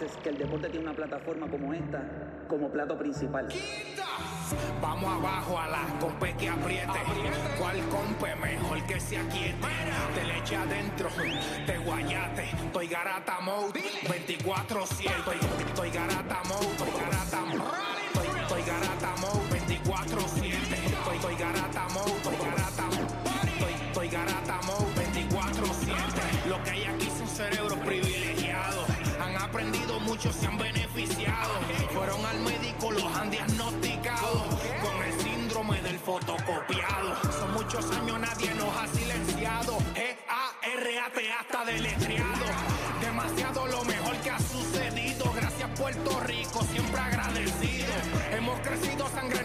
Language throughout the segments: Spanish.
Veces que el deporte tiene una plataforma como esta como plato principal. Vamos abajo a la compe que apriete. ¿Cuál compe mejor que se aquiete? Te le eche adentro, te guayate. Estoy garata mode, 24-7. Estoy, estoy garata mode, estoy garata mode. Estoy garata mode, 24-7. Aprendido mucho, se han beneficiado. Fueron al médico, los han diagnosticado con el síndrome del fotocopiado. Son muchos años, nadie nos ha silenciado. G-A-R-A-T hasta deletreado. Demasiado lo mejor que ha sucedido. Gracias Puerto Rico, siempre agradecido. Hemos crecido, sangre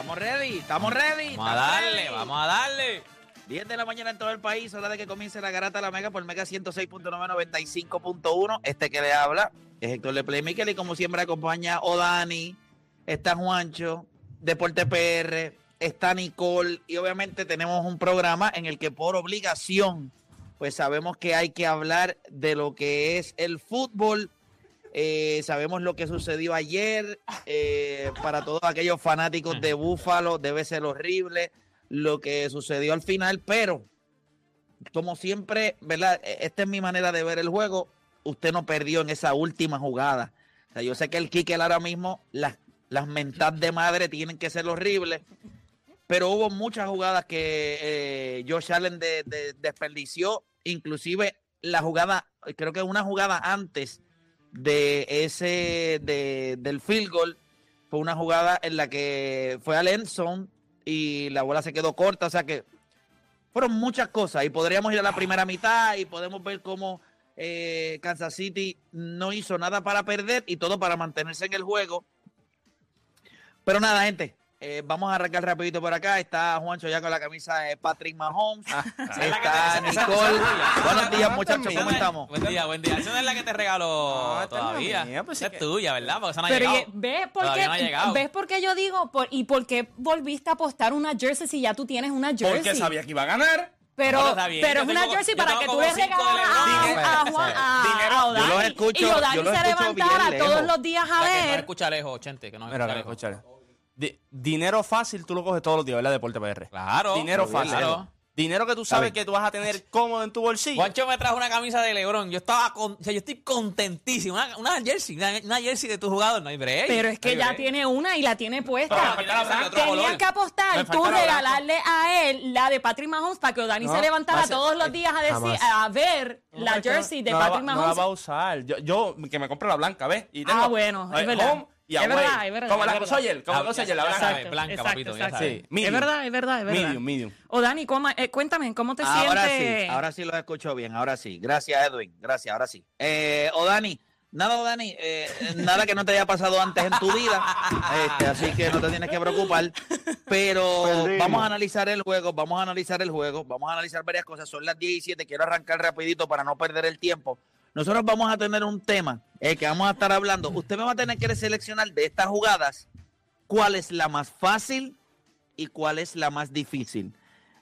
Estamos ready, estamos ready. Vamos a darle, ready. vamos a darle. 10 de la mañana en todo el país, hora de que comience la garata la mega por mega 106.995.1. Este que le habla es Héctor de Playmaker y como siempre acompaña Odani, está Juancho, Deporte PR, está Nicole y obviamente tenemos un programa en el que por obligación pues sabemos que hay que hablar de lo que es el fútbol. Eh, sabemos lo que sucedió ayer. eh, para todos aquellos fanáticos de Búfalo, debe ser horrible lo que sucedió al final, pero como siempre, ¿verdad? E- Esta es mi manera de ver el juego. Usted no perdió en esa última jugada. O sea, yo sé que el Kickel ahora mismo, las, las mentas de madre tienen que ser horribles, pero hubo muchas jugadas que eh, Josh Allen de- de- desperdició, inclusive la jugada, creo que una jugada antes de ese, de, del field goal, fue una jugada en la que fue al end y la bola se quedó corta, o sea que fueron muchas cosas y podríamos ir a la primera mitad y podemos ver cómo eh, Kansas City no hizo nada para perder y todo para mantenerse en el juego. Pero nada, gente, eh, vamos a arrancar rapidito por acá. Está Juancho ya con la camisa de Patrick Mahomes. te- Está Nicole. Buenos días, muchachos, ¿cómo no es- estamos? Buen día, buen día. Esa no es la que te regaló No, todavía. mía, pues Esa es que- tuya, ¿verdad? Porque esa no ha Pero llegado. ¿ves por, Todavía qué, no ha llegado. ¿ves por qué yo digo? Por- ¿Y por qué volviste a apostar una jersey si ya tú tienes una jersey? Porque sabía que iba a ganar. Pero, No, bien, pero es una tengo- jersey para que tú le LeBron. a, a, Juan- a, Dinero. a Odani. Yo los escucho- y Odani yo los se levantara todos los días a La que ver. escucha lejos, Chente, que escucha lejos. Di- dinero fácil tú lo coges todos los días, ¿verdad? Deporte PR. Claro. Dinero Claro. fácil. Dinero que tú sabes que tú vas a tener cómodo en tu bolsillo. Juancho me trajo una camisa de LeBron. Yo estaba con, o sea, yo estoy contentísimo. Una, una jersey, una, una jersey de tu jugador. No hay break. Pero es que No ya break. tiene una y la tiene puesta. Color. Tenías que apostar, tú regalarle a él la de Patrick Mahomes para que O'Dani No, se levantara ser- todos los días a decir, jamás. a ver No, la no- jersey de no Patrick No la Mahomes. va a usar. Yo, yo que me compre la blanca, ¿ves? Y Ah, bueno, es verdad. home y Es verdad, es verdad, Como es la verdad. Soyer, como la ya Soyer, la blanca. blanca, papito, ya sabes. Sí, medium. Es verdad, es verdad, es verdad. Medium, medium. O Dani, ¿cómo- eh, cuéntame, ¿cómo te Ahora sientes? sí, ahora sí lo escucho bien, ahora sí. Gracias, Edwin. Gracias, ahora sí. Eh, o Dani, nada, o Dani, eh, nada que no te haya pasado antes en tu vida, este, así que no te tienes que preocupar. Pero vamos a analizar el juego, vamos a analizar el juego, vamos a analizar varias cosas. Son las 17, quiero arrancar rapidito para no perder el tiempo. Nosotros vamos a tener un tema eh, que vamos a estar hablando. Usted me va a tener que seleccionar de estas jugadas cuál es la más fácil y cuál es la más difícil.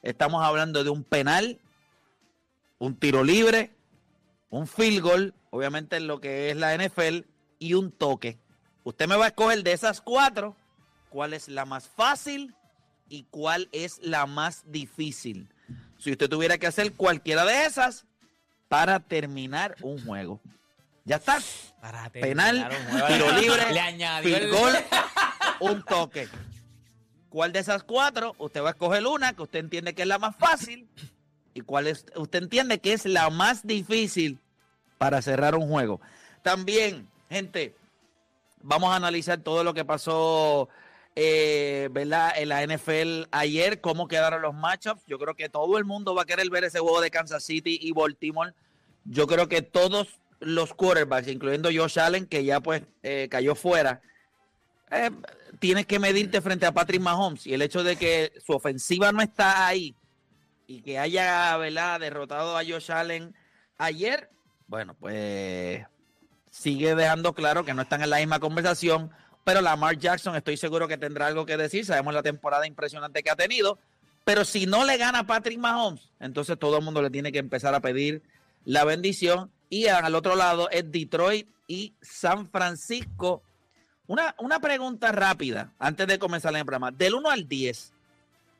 Estamos hablando de un penal, un tiro libre, un field goal, obviamente en lo que es la NFL, y un toque. Usted me va a escoger de esas cuatro cuál es la más fácil y cuál es la más difícil. Si usted tuviera que hacer cualquiera de esas para terminar un juego. Ya está. Para Penal, tiro libre, Le añadió el goal, un toque. ¿Cuál de esas cuatro? Usted va a escoger una que usted entiende que es la más fácil y cuál es, usted entiende que es la más difícil para cerrar un juego. También, gente, vamos a analizar todo lo que pasó eh, ¿verdad? en la NFL ayer, cómo quedaron los matchups. Yo creo que todo el mundo va a querer ver ese juego de Kansas City y Baltimore. Yo creo que todos los quarterbacks, incluyendo Josh Allen, que ya pues eh, cayó fuera, eh, tienes que medirte frente a Patrick Mahomes. Y el hecho de que su ofensiva no está ahí y que haya ¿verdad? derrotado a Josh Allen ayer, bueno, pues sigue dejando claro que no están en la misma conversación. Pero Lamar Jackson estoy seguro que tendrá algo que decir. Sabemos la temporada impresionante que ha tenido. Pero si no le gana Patrick Mahomes, entonces todo el mundo le tiene que empezar a pedir la bendición. Y al otro lado es Detroit y San Francisco. Una, una pregunta rápida antes de comenzar el programa. Del 1 al 10,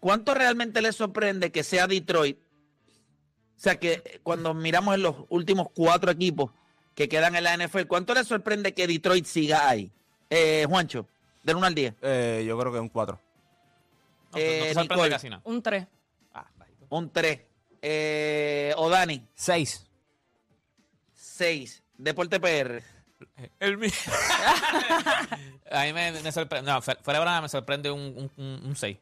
¿cuánto realmente les sorprende que sea Detroit? O sea, que cuando miramos en los últimos cuatro equipos que quedan en la NFL, ¿cuánto les sorprende que Detroit siga ahí? Eh, Juancho, del 1 al 10. Eh, yo creo que un 4. No, no Eh, te sorprende Nicole. casi nada. Un 3. Ah. Un 3. Eh, o Dani, 6. 6. Deporte PR. El mío. a mí me, me sorprende. No, fuera de broma me sorprende un 6. Un, un seis.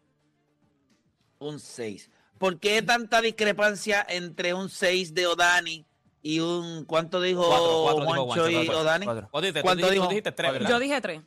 Un 6. ¿Por qué tanta discrepancia entre un 6 de Odani y un. ¿Cuánto dijo Cuatro, cuatro dijo Juancho Juancho, y. Odani? ¿Cuánto dijo? dijiste tres, ¿verdad? Yo dije 3.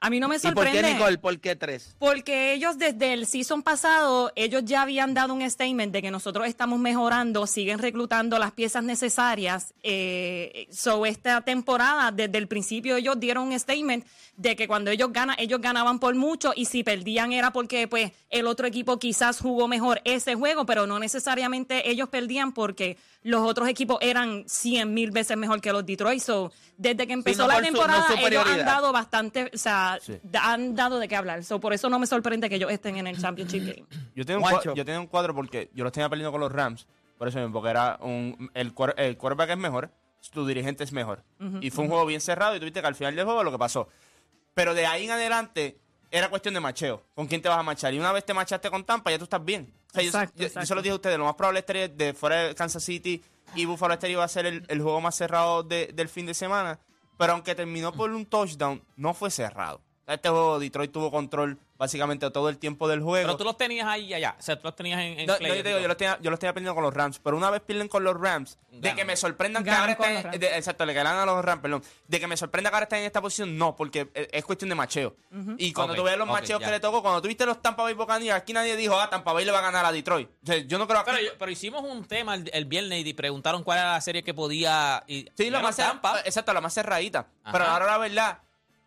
A mí no me ¿Y por sorprende. qué, Nicole? ¿Por qué 3? Porque ellos desde el season pasado, ellos ya habían dado un statement de que nosotros estamos mejorando, siguen reclutando las piezas necesarias. Eh, so esta temporada, desde el principio ellos dieron un statement de que cuando ellos ganan, ellos ganaban por mucho y si perdían era porque pues el otro equipo quizás jugó mejor ese juego, pero no necesariamente ellos perdían porque los otros equipos eran 100 mil veces mejor que los Detroit. So, desde que empezó no la por su- no temporada, ellos han dado bastante, o sea, Sí. han dado de qué hablar. So, por eso no me sorprende que ellos estén en el Championship Game. Yo tenía, un yo tenía un cuadro porque yo los tenía perdiendo con los Rams. Por eso mismo, porque era un, el, cuar- el quarterback es mejor, tu dirigente es mejor. Y fue un juego bien cerrado y tuviste que al final del juego lo que pasó. Pero de ahí en adelante era cuestión de macheo. ¿Con quién te vas a machar? Y una vez te machaste con Tampa, ya tú estás bien. O sea, yo- Exacto, yo, yo exacto. se lo dije a ustedes, lo más probable estaría de fuera de Kansas City y Buffalo Stereo va a ser el, el juego más cerrado de- del fin de semana. Pero aunque terminó por un touchdown, no fue cerrado. Este juego Detroit tuvo control básicamente todo el tiempo del juego. Pero tú los tenías ahí y allá. O sea, tú los tenías en, en No, yo, te digo, yo los tenía, yo los tenía perdiendo con los Rams, pero una vez pierden con los Rams, de que me sorprendan que ahora estén, de- exacto, le ganan a los Rams, perdón, de que me sorprenda que ahora estén en esta posición, no, porque es, es cuestión de macheo. Y cuando tú ves los ok, macheos ya. que le tocó, cuando tuviste los Tampa Bay Buccaneers, aquí nadie dijo, ah, Tampa Bay le va a ganar a Detroit. O sea, yo no creo que Pero, yo- pero hicimos un tema el, el viernes y preguntaron cuál era la serie que podía. Y, Sí, lo Bueno, más Tampa. Exacto, la más cerradita. Ajá. Pero ahora la verdad,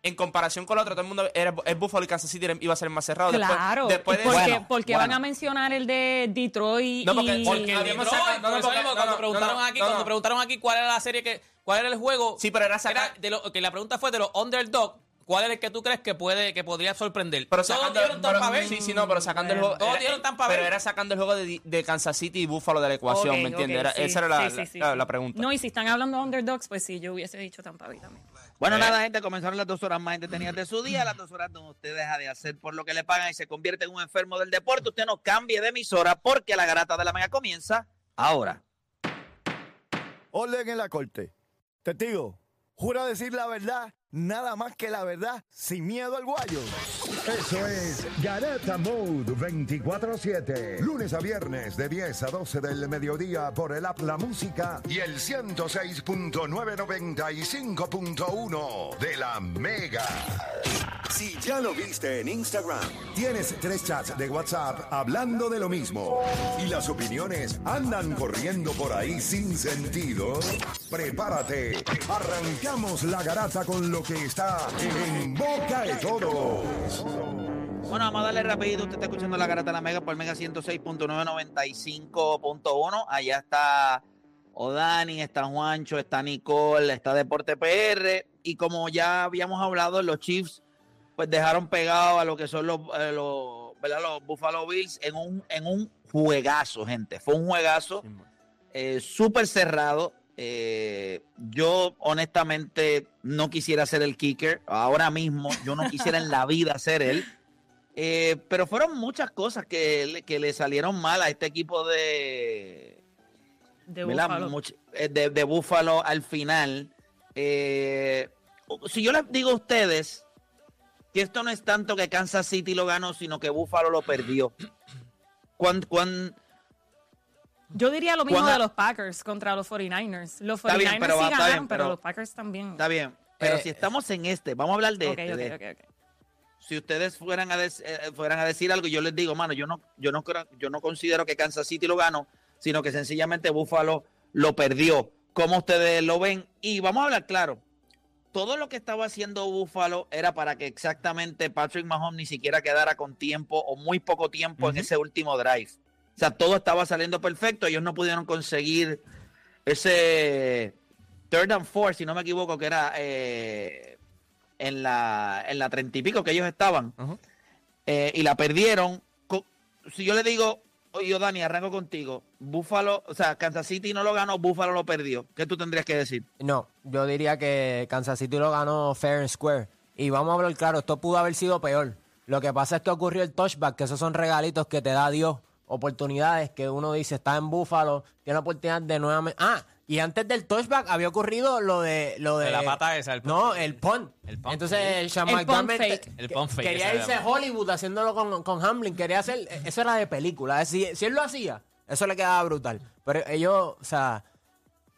en comparación con la otra, todo el mundo era, es Buffalo y Kansas City iba a ser más cerrado. Después- Claro. Después, ¿Y de por qué, Bueno, por qué bueno. van a mencionar el de Detroit No, porque- y... porque el Detroit, sacado- no, porque- no, cuando preguntaron aquí, cuando preguntaron aquí cuál era la serie que, cuál era el juego. Sí, pero era sacar- de lo, que la pregunta fue de los underdog, ¿cuál es el que tú crees que puede que podría sorprender? Pero Todos sacando, dieron Tampa Bay. sí, sí, no, pero sacando el juego. Todos dieron Tampa Pero era sacando el juego de, de Kansas City y Buffalo de la ecuación, ¿me entiendes? ok, Era- sí, esa era la, sí, sí, sí, la- sí. la pregunta. No, y si están hablando de underdogs, pues sí, yo hubiese dicho Tampa Bay también. Bueno, Eh. nada, gente, comenzaron las dos horas más entretenidas de su día, las dos horas donde usted deja de hacer por lo que le pagan y se convierte en un enfermo del deporte. Usted no cambie de emisora porque la garata de la mega comienza ahora. Orden en la corte. Testigo, jura decir la verdad, nada más que la verdad, sin miedo al guayo. Eso es Garata Mode 24-7. Lunes a viernes de 10 a 12 del mediodía por el App La Música y el 106.995.1 de la Mega. Si ya lo viste en Instagram, tienes tres chats de WhatsApp hablando de lo mismo y las opiniones andan corriendo por ahí sin sentido, prepárate. Arrancamos la garata con lo que está en boca de todos. Bueno, vamos a darle rapidito. Usted está escuchando la garata de la Mega por Mega 106.995.1. Allá está Odani, está Juancho, está Nicole, está Deporte PR. Y como ya habíamos hablado, los Chiefs pues dejaron pegado a lo que son los, eh, los, Buffalo Bills en un, en un juegazo, gente. Fue un juegazo eh, súper cerrado. Eh, yo honestamente no quisiera ser el kicker. Ahora mismo yo no quisiera en la vida ser él. Eh, pero fueron muchas cosas que, le- que le salieron mal a este equipo de, De eh, de, de Buffalo al final. Eh, si yo les digo a ustedes que esto no es tanto que Kansas City lo ganó, sino que Buffalo lo perdió. Cuán, cuán- Yo diría lo mismo Cuando- de los Packers contra los 49ers. Los Está 49ers bien, pero sí va- está ganaron, bien, pero, pero- los Packers también. está bien, pero Eh, si estamos en este, vamos a hablar de Ok, este. ok, de- ok, ok. si ustedes fueran a, dec- eh, fueran a decir algo, yo les digo, mano, yo no, yo no creo, yo no considero que Kansas City lo ganó, sino que sencillamente Buffalo lo perdió. ¿Cómo ustedes lo ven? Y vamos a hablar claro. Todo lo que estaba haciendo Buffalo era para que exactamente Patrick Mahomes ni siquiera quedara con tiempo o muy poco tiempo en ese último drive. O sea, todo estaba saliendo perfecto. Ellos no pudieron conseguir ese third and four, si no me equivoco, que era eh, en la en la treinta y pico que ellos estaban eh, y la perdieron. Si yo le digo, oye, Dani, arranco contigo. Buffalo, o sea, Kansas City no lo ganó, Buffalo lo perdió. ¿Qué tú tendrías que decir? No, yo diría que Kansas City lo ganó fair and square. Y vamos a hablar claro, esto pudo haber sido peor. Lo que pasa es que ocurrió el touchback, que esos son regalitos que te da Dios. Oportunidades que uno dice, está en Búfalo, tiene la oportunidad de nuevamente... Ah, y antes del touchback había ocurrido lo de... Lo de, De la pata esa, el No, el punt. El punt, Entonces, Sean El punt fake. El punt fake, Quería irse a Hollywood haciéndolo con, con Hamlin. Quería hacer... Eso era de película. Si, si él lo hacía, eso le quedaba brutal. Pero ellos, o sea...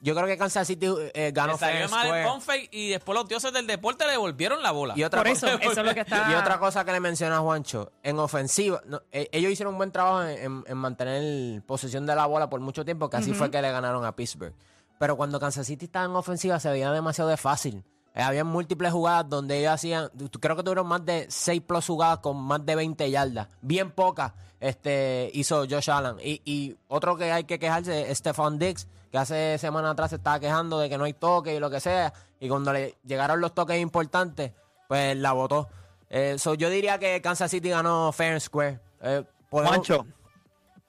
Yo creo que Kansas City eh, ganó Le salió mal el square. fake y después los dioses del deporte le devolvieron la bola. Y otra, Por cosa, eso, eso es lo que está... y otra cosa que le menciona Juancho, en ofensiva, no, eh, ellos hicieron un buen trabajo en, en- en mantener posesión de la bola por mucho tiempo, que así fue que le ganaron a Pittsburgh. Pero cuando Kansas City estaba en ofensiva se veía demasiado de fácil. Eh, había múltiples jugadas donde ellos hacían, creo que tuvieron más de 6 plus jugadas con más de 20 yardas. Bien pocas este, hizo Josh Allen. Y, y otro que hay que quejarse es Stephon Diggs, que hace semana atrás se estaba quejando de que no hay toque y lo que sea. Y cuando le llegaron los toques importantes, pues la votó. Eh, so, yo diría que Kansas City ganó fair and square. Eh, podemos- Juancho,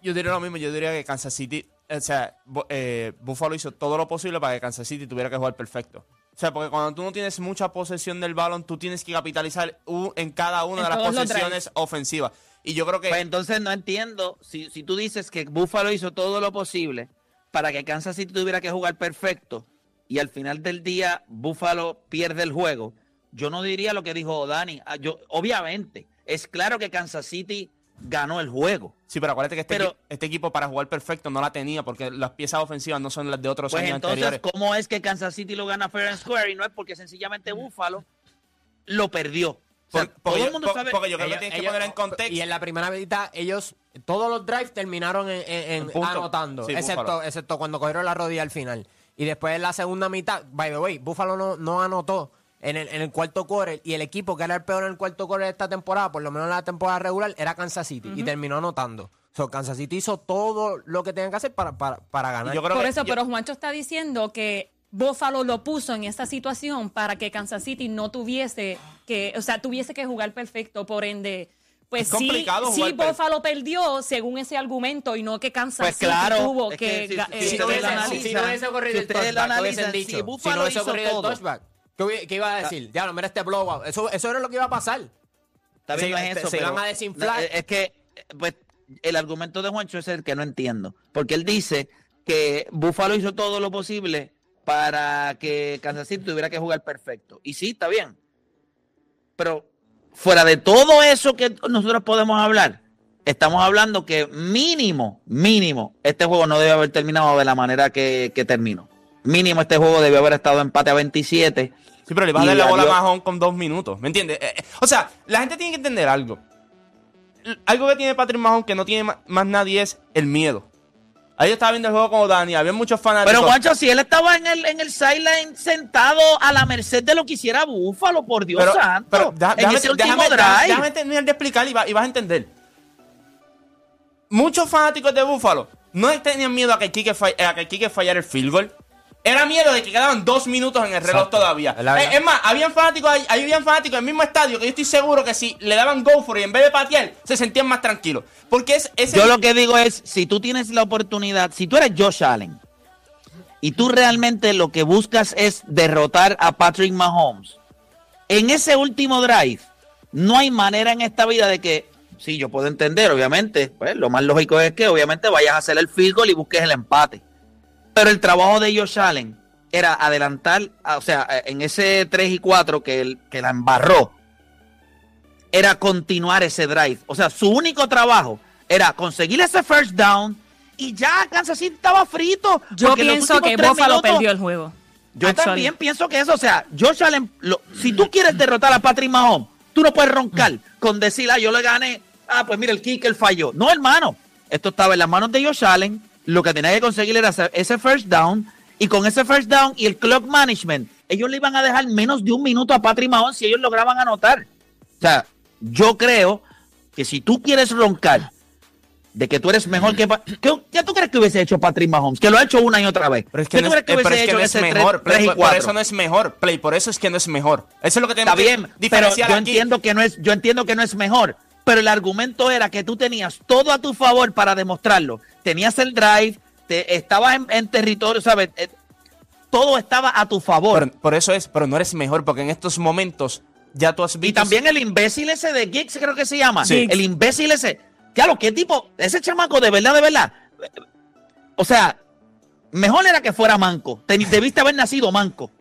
Yo diría lo mismo, yo diría que Kansas City, o sea, eh, Buffalo hizo todo lo posible para que Kansas City tuviera que jugar perfecto. O sea, porque cuando tú no tienes mucha posesión del balón, tú tienes que capitalizar en cada una En de las posesiones ofensivas. Y yo creo que... pues entonces no entiendo. Si, si tú dices que Buffalo hizo todo lo posible para que Kansas City tuviera que jugar perfecto y al final del día Buffalo pierde el juego, yo no diría lo que dijo Dani. Ah, Yo, obviamente, es claro que Kansas City ganó el juego. Sí, pero acuérdate que este, Pero- equi- este equipo para jugar perfecto no la tenía porque las piezas ofensivas no son las de otros Pues años entonces, anteriores. ¿cómo es que Kansas City lo gana fair and square y no es porque sencillamente Buffalo lo perdió? O sea, Por- porque, todo el mundo por- sabe. porque yo creo que Ellos- tienes que ellos- poner en contexto. Y en la primera mitad, ellos, todos los drives terminaron en, en- en En punto. anotando, Sí, excepto, cuando cogieron la rodilla al final. Y después en la segunda mitad, by the way, Buffalo no, no anotó en el, en el cuarto quarter y el equipo que era el peor en el cuarto quarter de esta temporada, por lo menos en la temporada regular, era Kansas City y terminó anotando. So, Kansas City hizo todo lo que tenían que hacer para, para, para ganar. Y yo creo Por que- eso, yo- pero Juancho está diciendo que Buffalo lo puso en esa situación para que Kansas City no tuviese que, o sea, tuviese que jugar perfecto, por ende, pues Es sí, complicado sí Buffalo perdió según ese argumento y no que Kansas Pues City claro, tuvo es que, que si- si eh, Si ustedes analizan, si no hubiese ocurrido si el touchback, si Buffalo si no hubiese ocurrido el touchback, ¿qué, qué iba a decir? Ya, no, mira este blowout. Eso, eso era lo que iba a pasar. Está bien, Se- no es eso, se pero iban a desinflar. la- Es que, pues, el argumento de Juancho es el que no entiendo. Porque él dice que Buffalo hizo todo lo posible para que Kansas City tuviera que jugar perfecto. Y sí, está bien. Pero fuera de todo eso que nosotros podemos hablar, estamos hablando que mínimo, mínimo, este juego no debe haber terminado de la manera que, que terminó. Mínimo este juego debió haber estado empate a 27. Sí, pero le vas a dar la bola a. Mahón con dos minutos. ¿Me entiendes? Eh, eh, o sea, la gente tiene que entender algo. Algo que tiene Patrick Mahón que no tiene más nadie es el miedo. Ahí yo estaba viendo el juego como Dani, había muchos fanáticos. Pero Juancho, si él estaba en el, en el sideline sentado a la merced de lo que hiciera Búfalo, por Dios Pero- santo. pero deja- en déjame, ese déjame- déjame- déjame terminar de explicar y, va- y vas a entender. Muchos fanáticos de Búfalo no tenían miedo a que Kike, fall- a que Kike fallara el field goal. Era miedo de que quedaban dos minutos en el reloj Exacto. todavía. Es. Eh, es más, habían fanáticos, habían fanáticos en el mismo estadio que yo estoy seguro que si le daban go for it en vez de patear, se sentían más tranquilos. Porque es ese Yo lo que digo es, si tú tienes la oportunidad, si tú eres Josh Allen y tú realmente lo que buscas es derrotar a Patrick Mahomes, en ese último drive, no hay manera en esta vida de que, sí, yo puedo entender, obviamente, pues lo más lógico es que obviamente vayas a hacer el field goal y busques el empate. Pero el trabajo de Josh Allen era adelantar, a- o sea, en ese 3 y 4 que, él- que la embarró, era continuar ese drive. O sea, su único trabajo era conseguir ese first down y ya Kansas City estaba frito. Yo pienso que Buffalo perdió el juego. Yo Actually. también pienso que eso, o sea, Josh Allen, lo- si tú quieres derrotar a Patrick Mahomes, tú no puedes roncar con decir, ah, yo le gané, ah, pues mira, el kicker falló. No, hermano, esto estaba en las manos de Josh Allen, lo que tenía que conseguir era ese- ese first down, y con ese first down y el clock management, ellos le iban a dejar menos de un minuto a Patrick Mahomes si ellos lograban anotar. O sea, yo creo que si tú quieres roncar de que tú eres mejor que... ¿Qué, qué tú crees que hubiese hecho Patrick Mahomes? Que lo ha hecho una y otra vez. Pero es que ¿Qué no tú es, crees que pero hubiese es que hecho no es mejor. tres Play, y por, por cuatro? eso no es mejor. Play, por eso es que no es mejor. Eso es lo que tenemos Está bien, que pero diferenciar yo aquí. entiendo que no es, yo entiendo que no es mejor. Pero el argumento era que tú tenías todo a tu favor para demostrarlo. Tenías el drive, te, estabas en, en territorio, ¿sabes? Eh, todo estaba a tu favor. Por, por eso es, pero no eres mejor, porque en estos momentos ya tú has visto. y también el imbécil ese de Giggs, creo que se llama. Sí. El imbécil ese. Claro, qué tipo, ese chamaco de verdad, de verdad. O sea, mejor era que fuera manco. Te- debiste haber nacido manco.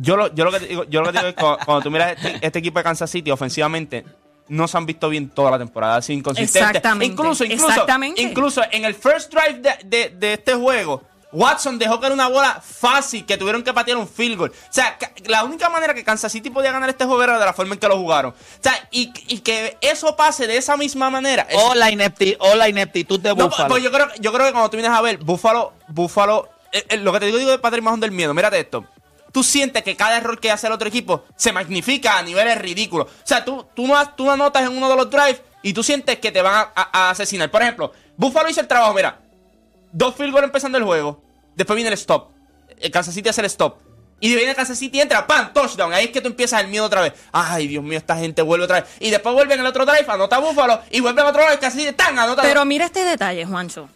Yo lo, yo lo que te digo, yo lo que te digo es cu- cuando, tú miras este, este equipo de Kansas City ofensivamente, no se han visto bien toda la temporada, así inconsistente. Exactamente, Incluso, incluso, exactamente. incluso en el first drive de, de- de este juego, Watson dejó caer una bola fácil que tuvieron que patear un field goal. O sea, la única manera que Kansas City podía ganar este juego era de la forma en que lo jugaron. O sea, y, y que eso pase de esa misma manera. es- O la, inepti, o la ineptitud de no, Buffalo. pues yo creo, yo creo que cuando tú vienes a ver, Buffalo, Buffalo, eh, eh, lo que te digo, digo de Patrick Mahomes del miedo, mírate esto. Tú sientes que cada error que hace el otro equipo se magnifica a niveles ridículos. O sea, tú, tú, no, tú no anotas en uno de los drives y tú sientes que te van a, asesinar. Por ejemplo, Buffalo hizo el trabajo, mira. Dos field goals empezando el juego. Después viene el stop. El Kansas City hace el stop. Y viene Kansas City, entra, ¡pam! Touchdown. Ahí es que tú empiezas el miedo otra vez. Ay, Dios mío, esta gente vuelve otra vez. Y después vuelven el otro drive, anota Buffalo. Y vuelven otro drive, Kansas City, ¡tan! Anota Pero mira este detalle, Juancho.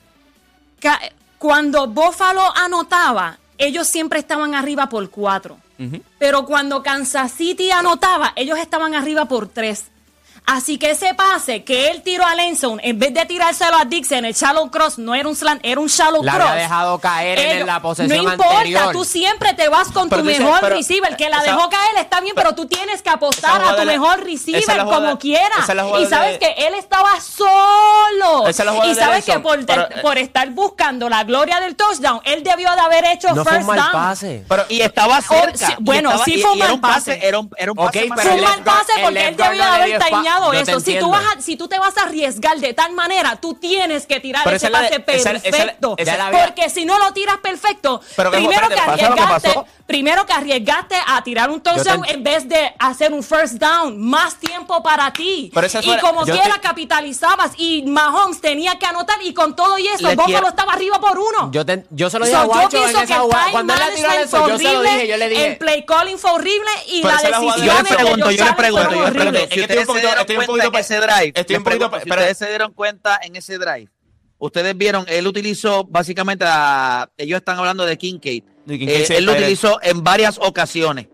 Cuando Buffalo anotaba, ellos siempre estaban arriba por cuatro. Pero cuando Kansas City anotaba, ellos estaban arriba por tres. Así que ese pase que él tiró a Lenson, en vez de tirárselo a Dixon, el shallow cross no era un slant, era un shallow La cross. había dejado caer en la posesión No importa, anterior. tú siempre te vas con Pero tu dices, mejor pero- receiver. Que la esa- dejó caer está bien, pero tú tienes que apostar a tu de la- mejor receiver la jugada- como quiera. esa es la jugada Y sabes de- que él estaba solo. La Y de sabes que Lenson, por, pero, eh, por estar buscando la gloria del touchdown, él debió de haber hecho No fue first un mal down. pase. Pero, y estaba cerca. sí, y bueno, estaba- sí fue un era mal un pase. pase. Era un, era un Ok, pase yo eso. Si tú, vas a, si tú te vas a arriesgar de tal manera, tú tienes que tirar pero ese pase de, perfecto. Esa, esa, esa, porque si no lo tiras perfecto, pero primero que, arriesgaste, que primero que arriesgaste a tirar un touchdown en vez de hacer un first down, más tiempo para ti. Pero y como quiera te... capitalizabas y Mahomes tenía que anotar y con todo y eso, Buffalo estaba arriba por uno. Yo, te, yo se lo dije so, a Guacho yo en esa jugada. Cuando él la tiró eso, yo se lo dije, yo le dije. El play calling fue horrible y pero la decisión yo le pregunto, yo le pregunto, yo le pregunto estoy un poquito para ese drive. Ustedes se dieron cuenta en ese drive. Ustedes vieron, él utilizó básicamente ellos están hablando de Kincaid. Eh, él lo utilizó en varias ocasiones.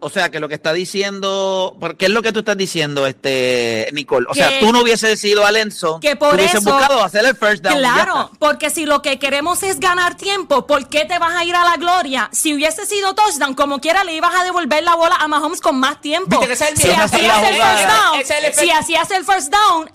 O sea, que lo que está diciendo, porque es lo que tú estás diciendo, este Nicole? O sea, tú no hubieses sido Alenzo, que por tú hubieses buscado hacer el first down. Claro, porque si lo que queremos es ganar tiempo, ¿por qué te vas a ir a la gloria? Si hubiese sido touchdown, como quiera le ibas a devolver la bola a Mahomes con más tiempo. Si, hacías el first down, si hacías el first down,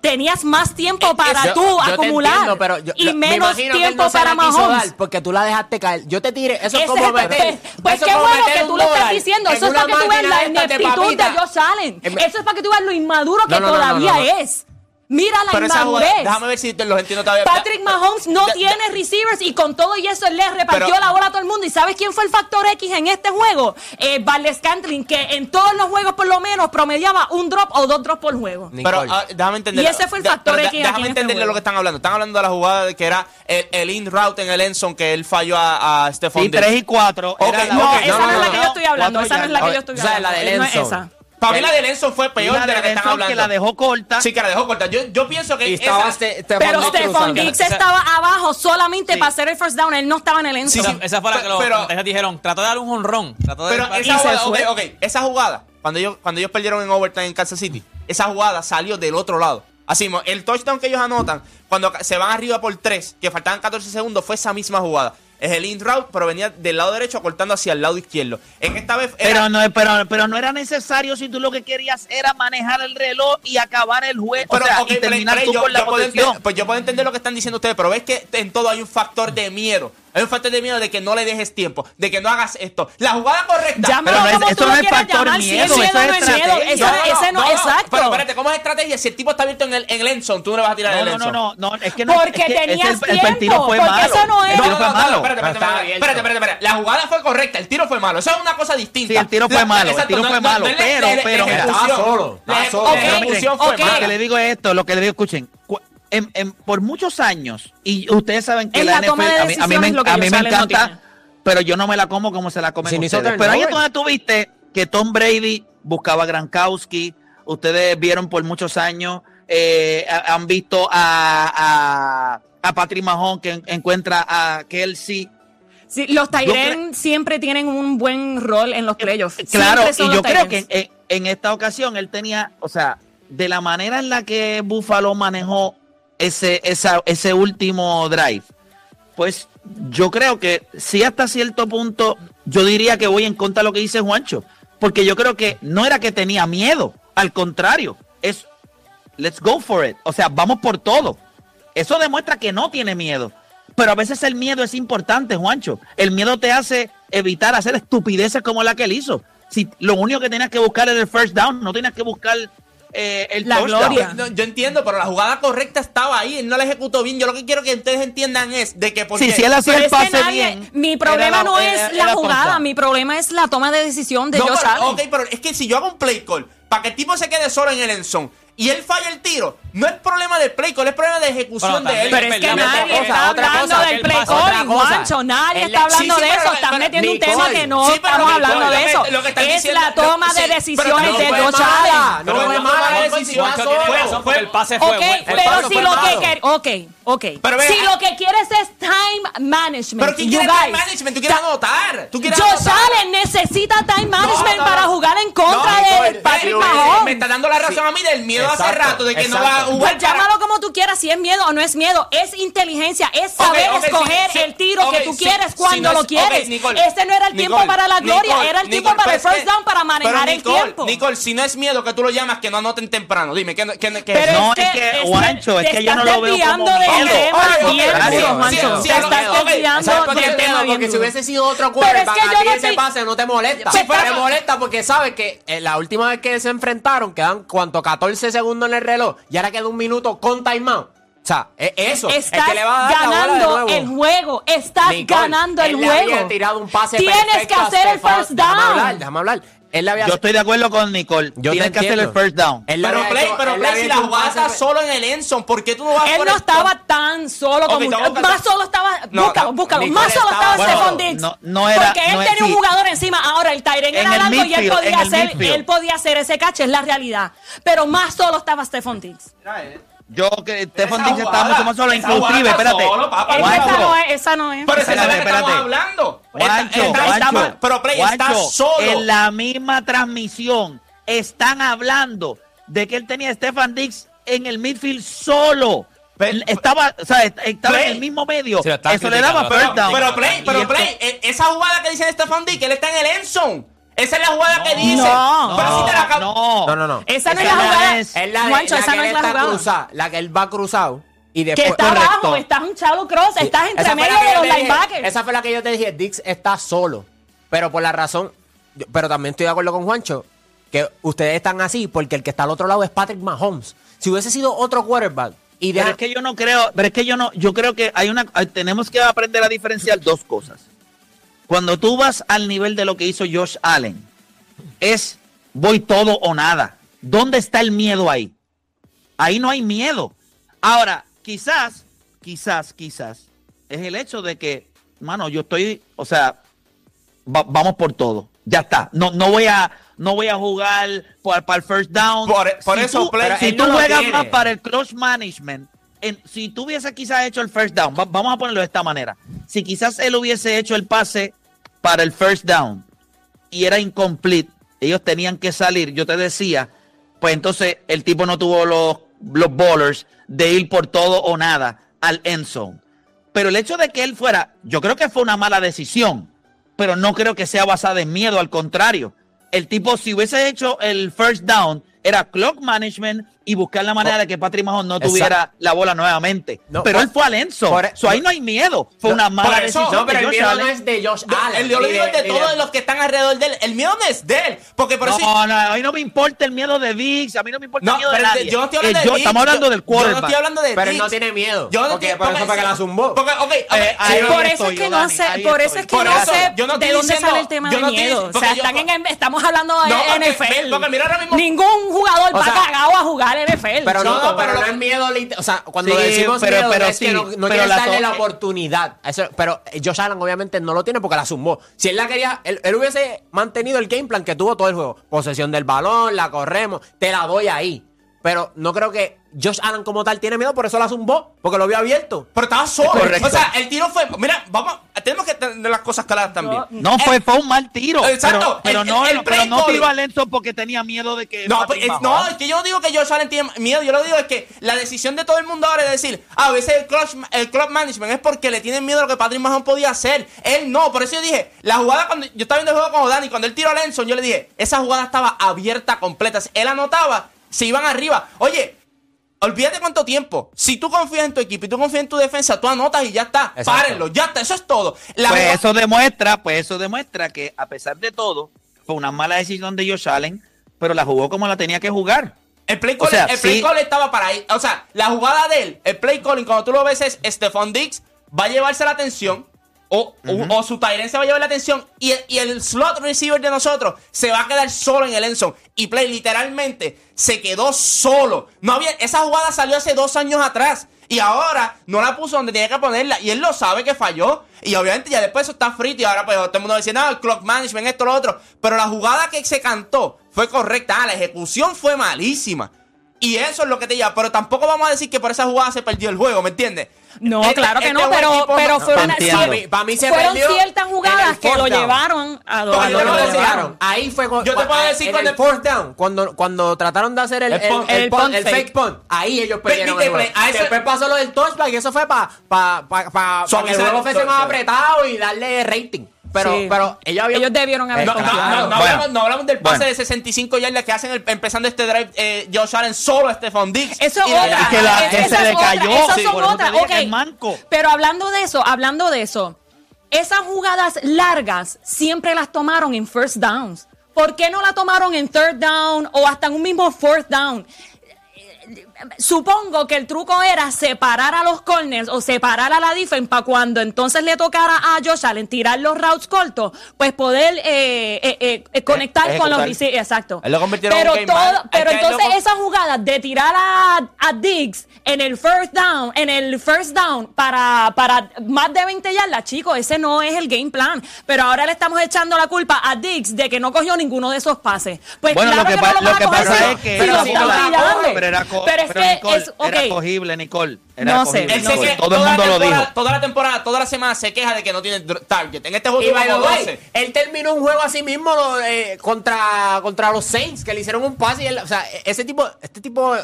tenías más tiempo eh, para tú acumular y menos tiempo para Mahomes. Porque tú la dejaste caer. Yo te tiré, eso es como meter, pues, pues qué bueno que tú lo estás diciendo eso es para que tú veas la ineptitud de ellos salen. Eso es para que tú veas lo inmaduro que todavía es. Mira la Pero inmadurez. ver si te- los entiendo todavía. Patrick Mahomes no tiene receivers y con todo y eso él le repartió la bola a todo el mundo. ¿Y sabes quién fue el factor X en este juego? Eh, Valdez que en todos los juegos por lo menos promediaba un drop o dos drops por juego. Pero ah, déjame entender. Y ese fue el factor da- X aquí en este Déjame entender lo que están hablando. Están hablando de la jugada de que era el, in route en el Enson que él falló a, a Stephon Sí, Diggs. 3 y 4. Ok, no, esa no es la que yo estoy hablando, esa no es la que yo estoy O sea, la de no para mí la de Lenson fue peor de, la que están hablando. que la dejó corta. Sí, que la dejó corta. Yo, pienso que esa... te, Pero Stephon Diggs estaba abajo solamente sí. para hacer el first down. Él no estaba en el Enzo. Sí, sí. Esa fue la que pero, lo, pero, dijeron. Trató de dar un honrón. Trató de pero esa jugada, okay, esa jugada, cuando ellos, cuando ellos perdieron en overtime en Kansas City, esa jugada salió del otro lado. Así, el touchdown que ellos anotan, cuando se van arriba por 3, que faltaban 14 segundos, fue esa misma jugada es el in route, pero venía del lado derecho acortando hacia el lado izquierdo. Esta vez era... pero no pero, pero no era necesario si tú lo que querías era manejar el reloj y acabar el juego, pero, y terminar yo. Pues yo puedo entender lo que están diciendo ustedes, pero ves que en todo hay un factor de miedo. Hay un factor de miedo de que no le dejes tiempo, de que no hagas esto. La jugada correcta. ya pero no es, eso no es factor miedo, es miedo. Ese no, exacto. Pero espérate, ¿cómo es estrategia? Si el tipo está abierto en el, tú no le vas a tirar el. No, no, no, no, es que no. Porque es que tenías el, tiempo. Fue malo. Eso no. No, no, no, espérate, espérate, espérate, espérate, espérate, La jugada fue correcta, el tiro fue malo. Eso es una cosa distinta. Sí, el tiro fue malo, Exacto, el tiro no, fue no, malo, no, pero, le, pero, pero estaba solo. Estaba le, solo. Okay, okay. Lo que le digo es esto, lo que le digo, escuchen. En, en, por muchos años, y ustedes saben que la, la NFL, a mí, a mí me, a mí me encanta, pero yo no me la como como se la comen si ustedes. Pero ahí es donde tuviste que Tom Brady buscaba a Gronkowski, ustedes vieron por muchos años, eh, han visto a, a a Patrick Mahon, que encuentra a Kelsey. Sí, los Tyren siempre tienen un buen rol en los eh, playoffs. Claro, y yo creo que en, en, esta ocasión él tenía, o sea, de la manera en la que Buffalo manejó ese, esa, ese último drive, pues yo creo que sí hasta cierto punto yo diría que voy en contra de lo que dice Juancho, porque yo creo que no era que tenía miedo, al contrario, es let's go for it, o sea, vamos por todo. Eso demuestra que no tiene miedo. Pero a veces el miedo es importante, Juancho. El miedo te hace evitar hacer estupideces como la que él hizo. Si lo único que tenías que buscar era el first down, no tenías que buscar eh, el la gloria. Yo entiendo, pero la jugada correcta estaba ahí. Él no la ejecutó bien. Yo lo que quiero que ustedes entiendan es de que porque. Sí, si él hacía el pase bien. Mi problema no es la jugada, mi problema es la toma de decisión de yo pero, Ok, pero es que si yo hago un play call para que el tipo se quede solo en el enzón y él falla el tiro, no es problema del play call, es problema de ejecución de él. Pero es que nadie está hablando del play call, Juancho, nadie está hablando de eso. Estás metiendo un tema que no estamos hablando de eso. Es la toma de decisiones de Rochada. No es mala decisión. El pase fue okay, Pero si lo que quieres... Si lo que quieres es time management. Pero ¿quién quiere time management? Tú quieres anotar. Rochada necesita time management para jugar en contra de Patrick Mahomes. Me está dando la razón a mí del miedo exacto, hace rato de que exacto. no va a pues jugar. Pues llámalo como tú quieras, si es miedo o no es miedo. Es inteligencia, es saber okay, okay, escoger sí, el tiro okay, que tú sí, quieres cuando si no es, lo quieres. Nicole, este no era el Nicole, tiempo para la gloria, Nicole, era el tiempo para el first down, para manejar el tiempo. Nicole, si no es miedo que tú lo llamas, que no anoten temprano. Dime, ¿qué, qué, qué es? No, es que, Juancho, es que yo no lo veo como miedo. Te estás desviando del tema. Porque si hubiese sido otro quarterback, a ti ese pase no te molesta. Pues te molesta porque sabes que eh, la última vez que se enfrentaron quedan, ¿cuánto? 14 segundos en el reloj, y ahora queda un minuto con timeout. O sea, es eso. Estás que le va a dar la bola ganando el juego. Estás Nicole, ganando el él le había juego. tirado un pase Tienes que hacer el first Déjame hablar, down. déjame hablar. Él había Yo estoy de acuerdo con Nicole. Yo Tienes que hacer el first down. Él Pero Play, hecho- pero él Play, si la jugada está solo en el Enson, ¿por qué tú no vas Él por no el estaba top? tan solo como a más solo estaba No, búscalo, búscalo, Nicole más solo estaba. Stephon Diggs. No- no era- porque él no es- tenía un sí. jugador encima. Ahora el Tyren En era largo y él podía hacer él podía hacer ese cache, es la realidad. Pero más solo estaba Stephon Diggs. Yo que Stefan estaba jugada, mucho más solo. Inclusive, está espérate. solo, papá. Esa no es, esa no es. Pero esa es la Espérate, que estamos hablando. Juancho, Está- está- está- pero Play está solo. En la misma transmisión están hablando de que él tenía a Stefan Diggs en el midfield solo. Pero- estaba, o sea, est- estaba Play. en el mismo medio. Eso le daba down. Pero Play, pero Play, eh, esa jugada que dice Stefan Dick, él está en el Endzone. Esa es la jugada que dice. No. Pero si te la acabo- no, No, no, no. Esa no es la jugada. es. Es la, de- Juancho, la esa que no él es la está jugada. cruzada, la que él va cruzado y Que después está correcto. abajo, estás un Chalo Cross, estás entre medio que de los linebackers. Esa fue la que yo te dije, Dix está solo. Pero por la razón, yo- pero también estoy de acuerdo con Juancho, que ustedes están así porque el que está al otro lado es Patrick Mahomes. Si hubiese sido otro quarterback y Pero es que yo no creo, pero es que yo no, yo creo que hay una, tenemos que aprender a diferenciar dos cosas. Cuando tú vas al nivel de lo que hizo Josh Allen, es voy todo o nada. ¿Dónde está el miedo ahí? Ahí no hay miedo. Ahora, quizás, quizás, quizás, es el hecho de que, mano, yo estoy, o sea, va- vamos por todo. Ya está. No, no voy a, no voy a jugar para el first down. Por- por Si eso, tú- Play, si tú no juegas más para el close management, en- si tú hubiese quizás hecho el first down, va- vamos a ponerlo de esta manera. Si quizás él hubiese hecho el pase para el first down y era incomplete, ellos tenían que salir, yo te decía, pues entonces el tipo no tuvo los, los bowlers de ir por todo o nada al end zone. Pero el hecho de que él fuera, yo creo que fue una mala decisión, pero no creo que sea basada en miedo, al contrario. El tipo, si hubiese hecho el first down, era clock management y buscar la manera de que Patrick Mahomes no Exacto. tuviera la bola nuevamente. No, pero por- él fue al end zone. por- So, ahí no hay miedo. Fue No, una mala eso- decisión. No, pero de el miedo Allen. no es de Josh Allen. el- yo lo ni digo es de ni todos los que están alrededor de él. El miedo no es de él. Porque por No, eso. no, a mí no me importa el miedo de Dix, a mí no me importa No, el miedo de pero nadie. yo no estoy Eh, hablando de yo- Diggs, Estamos hablando yo- del Yo no quarterback. estoy hablando de Pero él no tiene miedo. Yo no porque estoy- por eso porque- fue que la zumbó. Porque, Eh, sí, por eso es que no sé, por eso es que no sé de dónde sale el tema yo de miedo. O sea, yo- están en, estamos hablando de NFL. porque mira ahora mismo- Ningún jugador va cagado a jugar NFL. Pero No, no, no, pero pero no es miedo. O sea, cuando Sí, decimos pero- miedo pero es sí, que no, no pero quieres la darle la oportunidad. Eso- pero Josh Allen obviamente no lo tiene porque la zumbó. Si él la quería, él, él hubiese mantenido el game plan que tuvo todo el juego. Posesión del balón, la corremos, te la doy ahí. Pero no creo que Josh Allen como tal tiene miedo, por eso la zumbó, porque lo vio abierto. Pero estaba solo. Correcto. O sea, el tiro fue. Mira, vamos. Tenemos que tener las cosas claras también. No, El- fue, fue un mal tiro. Exacto, Pero, pero el- no, el- el pero no tiró a Lenzo porque tenía miedo de que. No, pues, es- no, es que yo no digo que Josh Allen tiene miedo. Yo lo digo es que la decisión de todo el mundo ahora es decir, ah, a veces el club, el club management es porque le tienen miedo a lo que Patrick Mahomes podía hacer. Él no, por eso yo dije, la jugada cuando yo estaba viendo el juego con Dani, cuando él tiró a Lenson, yo le dije, esa jugada estaba abierta completa. Él anotaba, se iban arriba. Oye, olvídate cuánto tiempo. Si tú confías en tu equipo y tú confías en tu defensa, tú anotas y ya está. Exacto. Párenlo, ya está. Eso es todo. La Pues eso demuestra, pues eso demuestra que a pesar de todo, fue una mala decisión de Josh Allen, pero la jugó como la tenía que jugar. El play O call, sea, el play sí. call estaba para ahí. O sea, la jugada de él, el play calling, cuando tú lo ves es Stephon Diggs va a llevarse la atención. O, o- o su Tyrant se va a llevar la atención. Y, el- y el slot receiver de nosotros se va a quedar solo en el endzone. Y play literalmente se quedó solo. No había, esa jugada salió hace dos años atrás. Y ahora no la puso donde tenía que ponerla. Y él lo sabe que falló. Y obviamente ya después eso está frito. Y ahora pues todo el mundo dice, no, el clock management, esto, lo otro. Pero la jugada que se cantó fue correcta. Ah, la ejecución fue malísima. Y eso es lo que te lleva. Pero tampoco vamos a decir que por esa jugada se perdió el juego, ¿me entiendes? No, Este- claro que este no, pero, equipo pero no- fueron, entiendo. cier- Para mí- para mí se fueron ciertas jugadas que lo llevaron a yo lo lo llevaron. Ahí fue cuando, Yo te puedo decir en cuando- el fourth down, cuando, cuando trataron de hacer el, El punt- el el punt- punt el fake. fake punt, ahí ellos Pe- perdieron pe- el juego. a eso- Después pasó lo del touchback y eso fue para pa, pa, pa, pa que el juego fuese más apretado y darle rating. Pero, Sí. pero ellos habían... Ellos debieron haber No, no, no, no Bueno. hablamos, no hablamos del pase Bueno. de 65 yardas que hacen el- empezando este drive eh, Josh Allen solo a Stephon Diggs. Eso es Y otra. Y que la- es- que se es le otra, cayó. Esas Sí, son otras. dije que ok. es manco. Pero hablando de eso, hablando de eso, esas jugadas largas siempre las tomaron en first downs. ¿Por qué no la tomaron en third down o hasta en un mismo fourth down? Supongo que el truco era separar a los corners o separar a la defense para cuando entonces le tocara a Josh Allen tirar los routes cortos, pues poder eh, eh, eh, eh, conectar con los receivers. Exacto. Él lo convirtieron pero en un game todo- pero entonces esa jugada de tirar a, a Diggs en el first down, en el first down para, para más de 20 yardas, chicos, ese no es el game plan. Pero ahora le estamos echando la culpa a Diggs de que no cogió ninguno de esos pases. Pues Bueno, claro lo que, no lo lo van que pasa es que si era sí tirando. pero era, Pero es pero que Nicole, es- era cogible, Nicole. Era No sé, Él no se sé. Todo el toda la mundo lo temporada- dijo. Toda la temporada, toda la semana se queja de que no tiene target. En este juego Y tuvo by the como way, 12. él terminó un juego así mismo lo, eh, contra, contra los Saints, que le hicieron un pase y él, o sea, ese tipo, este tipo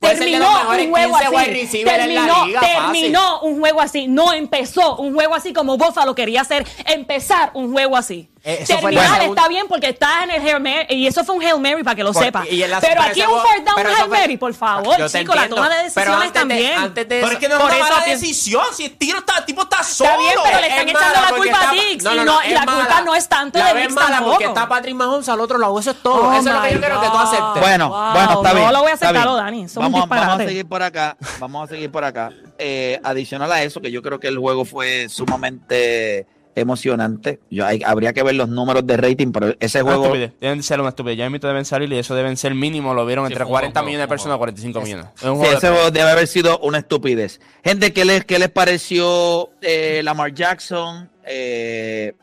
Terminó un juego 15 wide así. Terminó, liga, terminó un juego así. No empezó un juego así como Buffalo quería hacer. Empezar un juego así. Eh, eso fue segunda- está bien porque estás en el Hail Mary. Y eso fue un Hail Mary para que lo Por- sepa. y en la- pero aquí un fourth down Hail Mary, por favor, Yo te chicos. La entiendo, toma de pero decisiones antes de- también. antes de Pero es que no es Por una mala decisión. Si el tiro está, el tipo está solo. Está bien, pero le están Es echando la culpa a Diggs. y no- y la culpa no es tanto La de Diggs mala tampoco. porque está Patrick Mahomes al otro lado. Eso es todo. Oh eso es lo que yo quiero que tú aceptes. Bueno, bueno, está no bien. lo voy a está aceptar, bien. Dani, Vamos, a seguir por acá. Vamos a seguir por acá. Eh, adicional a eso, que yo creo que el juego fue sumamente emocionante. Yo, hay- habría que ver los números de rating, pero ese Una juego. estupidez. Deben ser una estupidez. Ya mismo deben salir y eso deben ser mínimo. Lo vieron Sí, entre fue un 40 juego, millones de personas a juego. 45 millones. Es Sí, juego ese juego debe haber sido una estupidez. Gente, ¿qué les, qué les pareció eh, Lamar Jackson? Eh,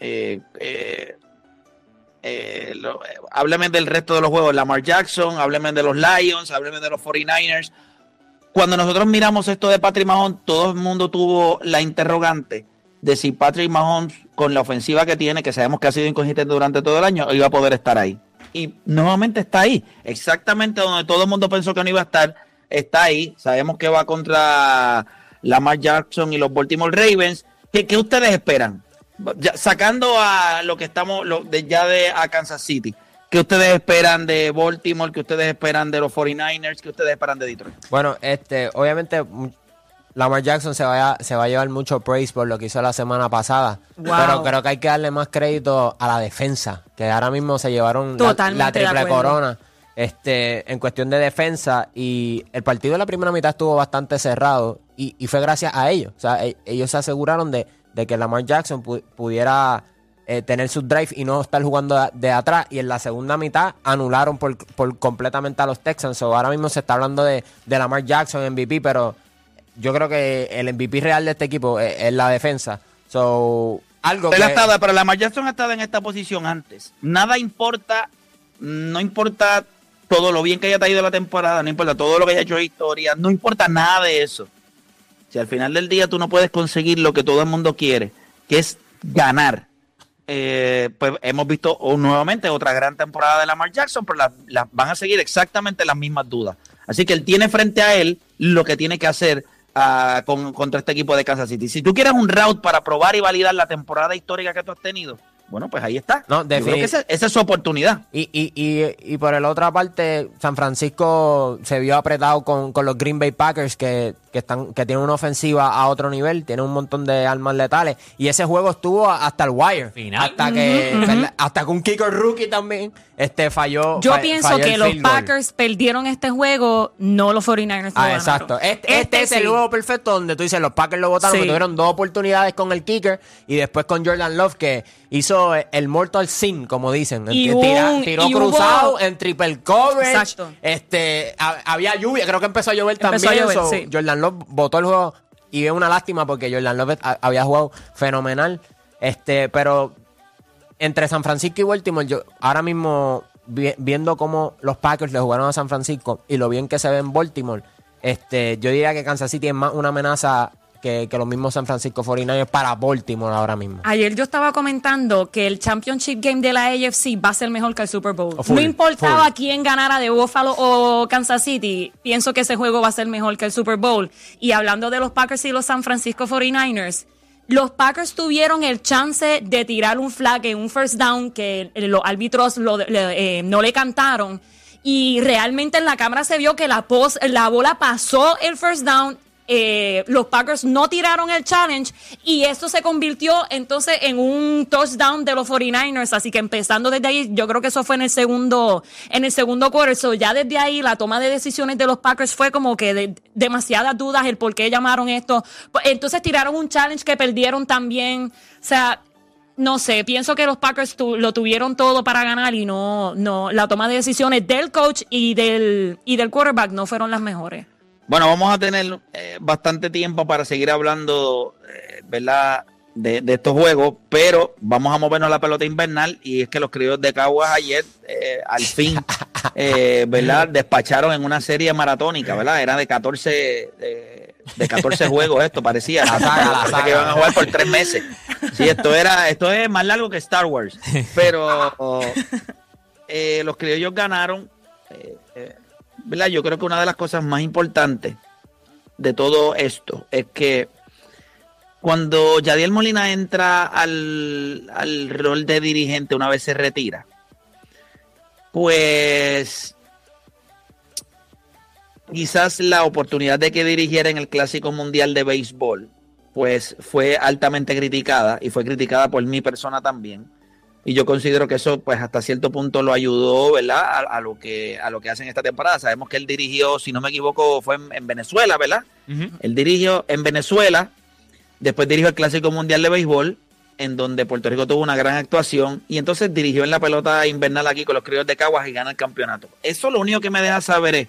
eh, eh, eh, lo- eh, hábleme del resto de los juegos. Lamar Jackson, hábleme de los Lions, hábleme de los 49ers. Cuando nosotros miramos esto de Patrick Mahomes, todo el mundo tuvo la interrogante de si Patrick Mahomes, con la ofensiva que tiene, que sabemos que ha sido inconsistente durante todo el año, iba a poder estar ahí. Y nuevamente está ahí, exactamente donde todo el mundo pensó que no iba a estar, está ahí. Sabemos que va contra Lamar Jackson y los Baltimore Ravens. ¿Qué, qué ustedes esperan? Sacando a lo que estamos lo, de, ya de a Kansas City. ¿Qué ustedes esperan de Baltimore? ¿Qué ustedes esperan de los 49ers? ¿Qué ustedes esperan de Detroit? Bueno, este, obviamente Lamar Jackson se va, a, se va a llevar mucho praise por lo que hizo la semana pasada. Wow. Pero creo que hay que darle más crédito a la defensa, que ahora mismo se llevaron la- Totalmente la, de triple corona este, en cuestión de defensa. Y el partido de la primera mitad estuvo bastante cerrado y, y fue gracias a ellos. O sea, e- ellos se aseguraron de, de que Lamar Jackson pu- pudiera eh, tener su drive y no estar jugando de, de atrás. Y en la segunda mitad anularon por, por completamente a los Texans. So, ahora mismo se está hablando de, de Lamar Jackson MVP, pero yo creo que el MVP real de este equipo es, es la defensa. So, algo que... estado, pero Lamar Jackson ha estado en esta posición antes. Nada importa, no importa todo lo bien que haya traído la temporada, no importa todo lo que haya hecho de historia, no importa nada de eso. Si al final del día tú no puedes conseguir lo que todo el mundo quiere, que es ganar, eh, pues hemos visto oh, nuevamente otra gran temporada de Lamar Jackson, pero las- las- van a seguir exactamente las mismas dudas. Así que él tiene frente a él lo que tiene que hacer ah, con, contra este equipo de Kansas City. Si tú quieres un route para probar y validar la temporada histórica que tú has tenido, bueno, pues ahí está. No, Yo creo que esa es su oportunidad. Y, y, y, y por la otra parte, San Francisco se vio apretado con, con los Green Bay Packers que, que están que tienen una ofensiva a otro nivel, tienen un montón de armas letales y ese juego estuvo hasta el wire, Final. hasta que hasta que un kicker rookie también este falló. Yo fa- pienso falló que el los goal. Packers perdieron este juego, no los 49ers. lo Ah, exacto. Este, este es el juego perfecto donde tú dices, los Packers lo votaron, Sí. tuvieron dos oportunidades con el kicker y después con Jordan Love que hizo el mortal sin, como dicen. Y Tira- un- tiró y cruzado hubo- en triple coverage. Exacto. Este, ha- había lluvia, creo que empezó a llover Empezó también. a llover, so, sí. Jordan Love votó el juego y es una lástima porque Jordan Love ha- había jugado fenomenal. Este, pero entre San Francisco y Baltimore, yo ahora mismo vi- viendo cómo los Packers le jugaron a San Francisco y lo bien que se ve en Baltimore, este, yo diría que Kansas City es más una amenaza que, que los mismos San Francisco 49ers para Baltimore ahora mismo. Ayer yo estaba comentando que el Championship Game de la AFC va a ser mejor que el Super Bowl. Oh, full, no importaba full. quién ganara de Buffalo o Kansas City, pienso que ese juego va a ser mejor que el Super Bowl. Y hablando de los Packers y los San Francisco 49ers, los Packers tuvieron el chance de tirar un flag en un first down que los árbitros lo- le- eh, no le cantaron. Y realmente en la cámara se vio que la, pos- la bola pasó el first down eh, los Packers no tiraron el challenge y esto se convirtió entonces en un touchdown de los 49ers. Así que empezando desde ahí, yo creo que eso fue en el segundo, en el segundo quarter. So, ya desde ahí la toma de decisiones de los Packers fue como que de, demasiadas dudas el por qué llamaron esto. Pues, Entonces tiraron un challenge que perdieron también. O sea, no sé, pienso que los Packers lo tuvieron todo para ganar y no, no, la toma de decisiones del coach y del, y del quarterback no fueron las mejores. Bueno, vamos a tener eh, bastante tiempo para seguir hablando, eh, ¿verdad? De, de estos juegos, pero vamos a movernos a la pelota invernal y es que los criollos de Caguas ayer, eh, al fin, eh, ¿verdad? Despacharon en una serie maratónica, ¿verdad? Era de 14, de, de 14 juegos esto, parecía. La saga, la Parecía saga. que iban a jugar por tres meses. Sí, esto era, esto es más largo que Star Wars, pero eh, los criollos ganaron. eh, ¿verdad? Yo creo que una de las cosas más importantes de todo esto es que cuando Yadiel Molina entra al, al rol de dirigente una vez se retira, pues quizás la oportunidad de que dirigiera en el Clásico Mundial de Béisbol, pues fue altamente criticada y fue criticada por mi persona también. Y yo considero que eso, pues hasta cierto punto lo ayudó, ¿verdad? A, a lo que a lo que hacen esta temporada. Sabemos que él dirigió, si no me equivoco, fue en, en Venezuela, ¿verdad? Él dirigió en Venezuela, después dirigió el Clásico Mundial de Béisbol, en donde Puerto Rico tuvo una gran actuación, y entonces dirigió en la pelota invernal aquí con los criollos de Caguas y gana el campeonato. Eso lo único que me deja saber es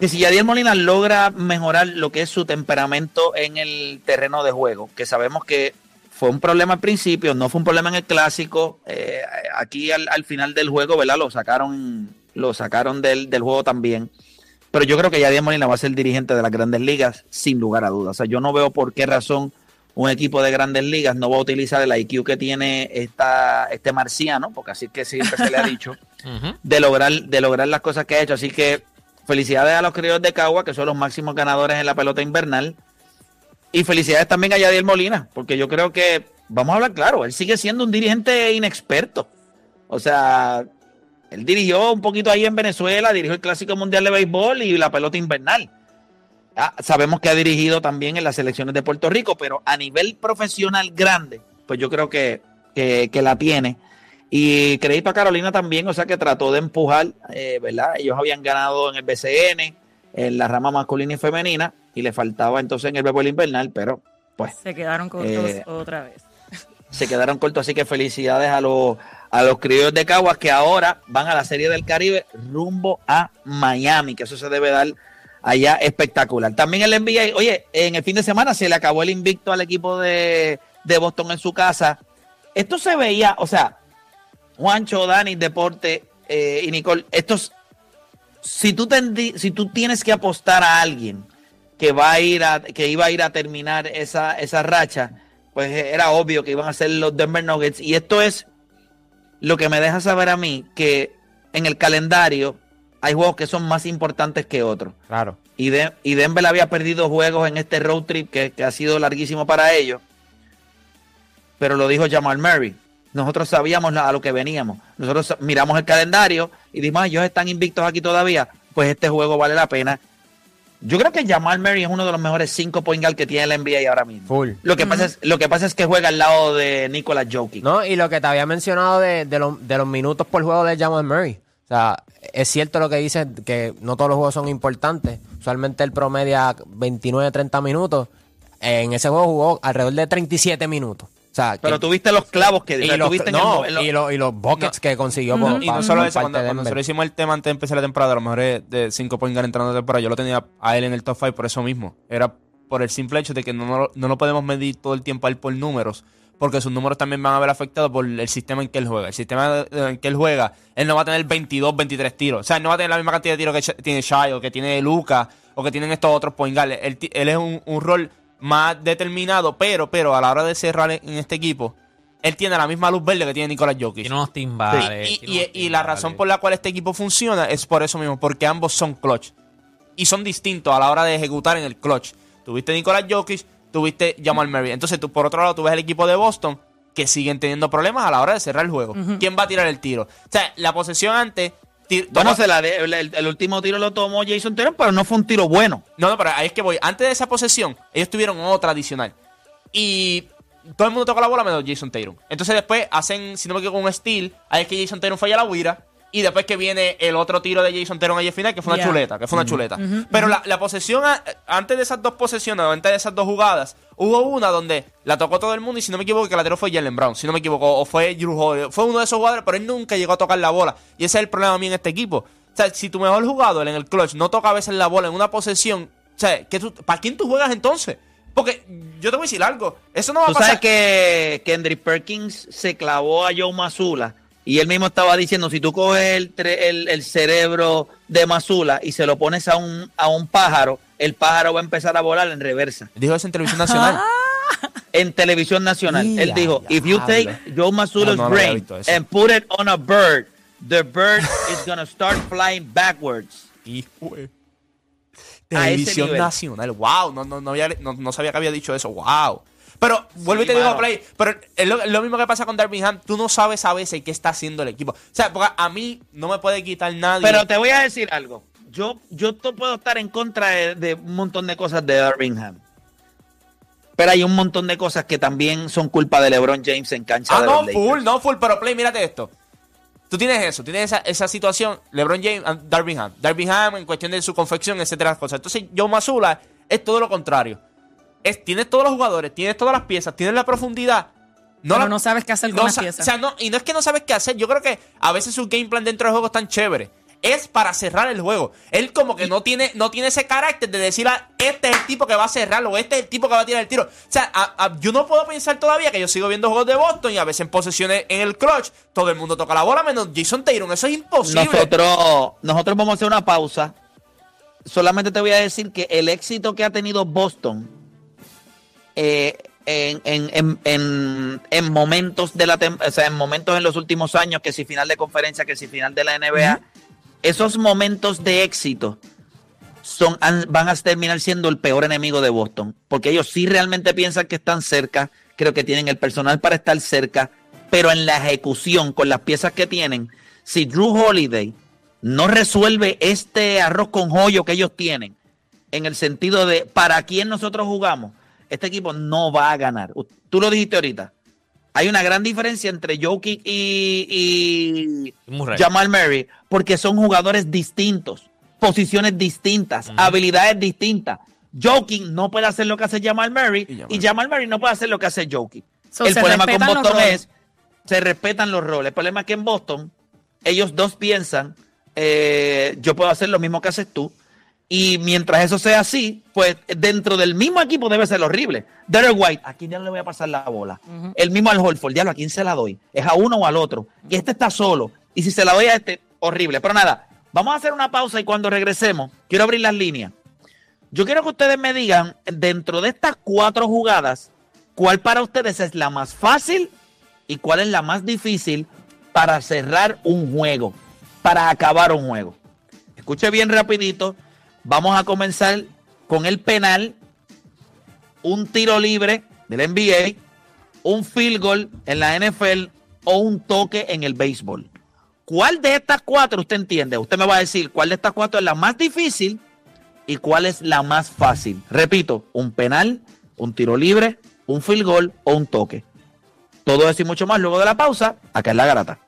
que si Yadier Molina logra mejorar lo que es su temperamento en el terreno de juego, que sabemos que fue un problema al principio, no fue un problema en el clásico, eh, aquí al, al final del juego, ¿verdad? Lo sacaron, lo sacaron del, del juego también. Pero yo creo que Yadier Molina va a ser dirigente de las grandes ligas, sin lugar a dudas. O sea, yo no veo por qué razón un equipo de grandes ligas no va a utilizar el IQ que tiene esta, este marciano, porque así es que siempre se le ha dicho, de lograr, de lograr las cosas que ha hecho. Así que felicidades a los criollos de Cagua, que son los máximos ganadores en la pelota invernal. Y felicidades también a Yadiel Molina, porque yo creo que, vamos a hablar claro, él sigue siendo un dirigente inexperto. O sea, él dirigió un poquito ahí en Venezuela, dirigió el Clásico Mundial de Béisbol y la pelota invernal. Ah, sabemos que ha dirigido también en las selecciones de Puerto Rico, pero a nivel profesional grande, pues yo creo que, que, la tiene. Y crédito a Carolina también, o sea que trató de empujar, eh, ¿verdad? Ellos habían ganado en el BCN, en la rama masculina y femenina, y le faltaba entonces en el béisbol invernal, pero pues Se quedaron cortos Eh, otra vez. se quedaron cortos, así que felicidades a los, a los criollos de Caguas que ahora van a la Serie del Caribe rumbo a Miami, que eso se debe dar allá espectacular. También el NBA, oye, en el fin de semana se le acabó el invicto al equipo de, de Boston en su casa. Esto se veía, o sea, Juancho, Dani, Deporte eh, y Nicole, estos, si tú, si tú tienes que apostar a alguien que va a ir a, que iba a ir a terminar esa, esa racha, pues era obvio que iban a ser los Denver Nuggets. Y esto es lo que me deja saber a mí que en el calendario hay juegos que son más importantes que otros. Claro. Y, de- y Denver había perdido juegos en este road trip que, que ha sido larguísimo para ellos. Pero lo dijo Jamal Murray. Nosotros sabíamos a lo que veníamos. Nosotros miramos el calendario y dijimos, "Ah, ellos están invictos aquí todavía. Pues este juego vale la pena. Yo creo que Jamal Murray es uno de los mejores cinco point guard que tiene la NBA ahora mismo. Full. Lo que, pasa es, lo que pasa es que juega al lado de Nicolas Jokic. No, y lo que te había mencionado de, de, los- de los minutos por juego de Jamal Murray. O sea, es cierto lo que dices, que no todos los juegos son importantes. Usualmente él promedia 29, 30 minutos. En ese juego jugó alrededor de 37 minutos. O sea, Pero tuviste los clavos que y, los, tuviste el no, lo- y, los, y los buckets que consiguió por, Y no solo eso, cuando, cuando nosotros hicimos el tema antes de empezar la temporada, de los mejores de 5 point guard entrando la temporada, yo lo tenía a él en el top 5 por eso mismo. Era por el simple hecho de que no, no, no lo podemos medir todo el tiempo a él por números, porque sus números también van a ver afectados por el sistema en que él juega. El sistema en que él juega, él no va a tener 22, 23 tiros. O sea, él no va a tener la misma cantidad de tiros que tiene Shai o que tiene Luca o que tienen estos otros point guard. Él, él es un, un rol más determinado, pero, pero a la hora de cerrar en este equipo, él tiene la misma luz verde que tiene Nicolás Jokic. Tiene unos timbales. Y, tiene y- unos y la razón por la cual este equipo funciona es por eso mismo, porque ambos son clutch. Y son distintos a la hora de ejecutar en el clutch. Tuviste Nicolás Jokic, tuviste Jamal Murray. Entonces, tú, por otro lado, tú ves el equipo de Boston que siguen teniendo problemas a la hora de cerrar el juego. ¿Quién va a tirar el tiro? O sea, la posesión antes ti- Bueno, tomó- se la de- el, último tiro lo tomó Jason Taylor, pero no fue un tiro bueno. No, no, pero ahí es que voy. Antes de esa posesión, ellos tuvieron otra adicional. Y todo el mundo toca la bola menos Jason Tatum. Entonces después hacen, si no me equivoco, un steal. Ahí es que Jason Tatum falla la huira. Y después que viene el otro tiro de Jason Tatum ahí al final, que fue una chuleta, que fue una chuleta. Pero la, la posesión, a- antes de esas dos posesiones, o antes de esas dos jugadas, hubo una donde la tocó todo el mundo y si no me equivoco, que la tiró fue Jalen Brown, si no me equivoco, o fue Drew Holiday. Fue uno de esos jugadores, pero él nunca llegó a tocar la bola. Y ese es el problema a mí en este equipo. O sea, si tu mejor jugador en el clutch no toca a veces la bola en una posesión, o sea, ¿qué tú- ¿para quién tú juegas entonces? Porque yo te voy a decir algo, eso no va a Tú pasar. sabes que Kendrick Perkins se clavó a Joe Mazula y él mismo estaba diciendo, si tú coges el, el, el cerebro de Mazula y se lo pones a un, a un pájaro, el pájaro va a empezar a volar en reversa. Dijo eso en televisión nacional. En televisión nacional. Ya, él dijo, if you take. Joe Mazula's No, no brain and put it on a bird, the bird is gonna start flying backwards. Ese Televisión nacional. Wow, no, no, no, había- no, no sabía que había dicho eso. Wow. Pero vuelvo y te digo, mano. Play, pero es lo, lo mismo que pasa con Darvingham. Tú no sabes a veces qué está haciendo el equipo. O sea, porque a mí no me puede quitar nadie. Pero te voy a decir algo. Yo, yo puedo estar en contra de, de un montón de cosas de Birmingham. Pero hay un montón de cosas que también son culpa de LeBron James en cancha ah, de no, full, no, full. Pero Play, mírate esto. Tú tienes eso, tienes esa, esa situación, LeBron James, and Darvingham. Darvingham en cuestión de su confección, etcétera, las cosas. Entonces, Joe Mazula es todo lo contrario. Es, tienes todos los jugadores, tienes todas las piezas, tienes la profundidad. Pero la- no sabes qué hacer con no las piezas. O sea, no, y no es que no sabes qué hacer. Yo creo que a veces su game plan dentro del juego es tan chévere. Es para cerrar el juego. Él como que no tiene, no tiene ese carácter de decir, ah, este es el tipo que va a cerrarlo, o este es el tipo que va a tirar el tiro. O sea, a- a- yo no puedo pensar todavía que yo sigo viendo juegos de Boston y a veces en posesiones en el clutch, todo el mundo toca la bola menos Jason Tatum. Eso es imposible. Nosotros, nosotros vamos a hacer una pausa. Solamente te voy a decir que el éxito que ha tenido Boston eh, en, en- en- en- en momentos de la o sea, en momentos en los últimos años, que si final de conferencia, que si final de la NBA, esos momentos de éxito son, van a terminar siendo el peor enemigo de Boston, porque ellos sí realmente piensan que están cerca, creo que tienen el personal para estar cerca, pero en la ejecución, con las piezas que tienen, si Drew Holiday no resuelve este arroz con joyo que ellos tienen, en el sentido de para quién nosotros jugamos, este equipo no va a ganar. Tú lo dijiste ahorita. Hay una gran diferencia entre Jokic y, y Murray. Jamal Murray, porque son jugadores distintos, posiciones distintas, habilidades distintas. Jokic no puede hacer lo que hace Jamal Murray Y Jamal. y Jamal Murray no puede hacer lo que hace Jokic. So, el problema con Boston es se respetan los roles. El problema es que en Boston ellos dos piensan, eh, yo puedo hacer lo mismo que haces tú. Y mientras eso sea así, pues dentro del mismo equipo debe ser horrible. Derek White, ¿a quién ya le voy a pasar la bola? El mismo al Holford, diablo, ¿a quién se la doy? ¿Es a uno o al otro? Y este está solo. Y si se la doy a este, horrible. Pero nada, vamos a hacer una pausa y cuando regresemos, quiero abrir las líneas. Yo quiero que ustedes me digan, dentro de estas cuatro jugadas, cuál para ustedes es la más fácil y cuál es la más difícil para cerrar un juego, para acabar un juego. Escuche bien rapidito. Vamos a comenzar con el penal, un tiro libre del NBA, un field goal en la NFL o un toque en el béisbol. ¿Cuál de estas cuatro usted entiende? Usted me va a decir cuál de estas cuatro es la más difícil y cuál es la más fácil. Repito, un penal, un tiro libre, un field goal o un toque. Todo eso y mucho más luego de la pausa, acá en la garata.